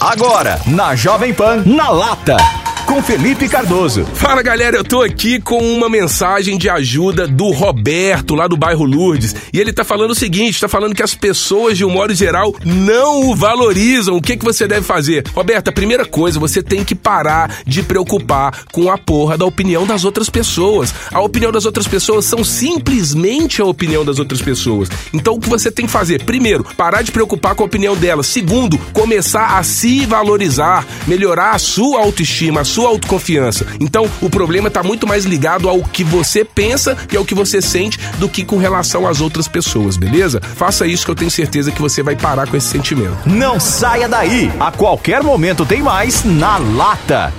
Agora, na Jovem Pan, na lata com Felipe Cardoso. Fala galera, eu tô aqui com uma mensagem de ajuda do Roberto, lá do bairro Lourdes. E ele tá falando o seguinte: tá falando que as pessoas, de um modo geral, não o valorizam. O que, que você deve fazer? Roberto, a primeira coisa, você tem que parar de preocupar com a porra da opinião das outras pessoas. A opinião das outras pessoas são simplesmente a opinião das outras pessoas. Então o que você tem que fazer? Primeiro, parar de preocupar com a opinião delas. Segundo, começar a se valorizar, melhorar a sua autoestima, a sua autoconfiança. Então, o problema está muito mais ligado ao que você pensa e ao que você sente do que com relação às outras pessoas, beleza? Faça isso que eu tenho certeza que você vai parar com esse sentimento. Não saia daí! A qualquer momento tem mais na lata.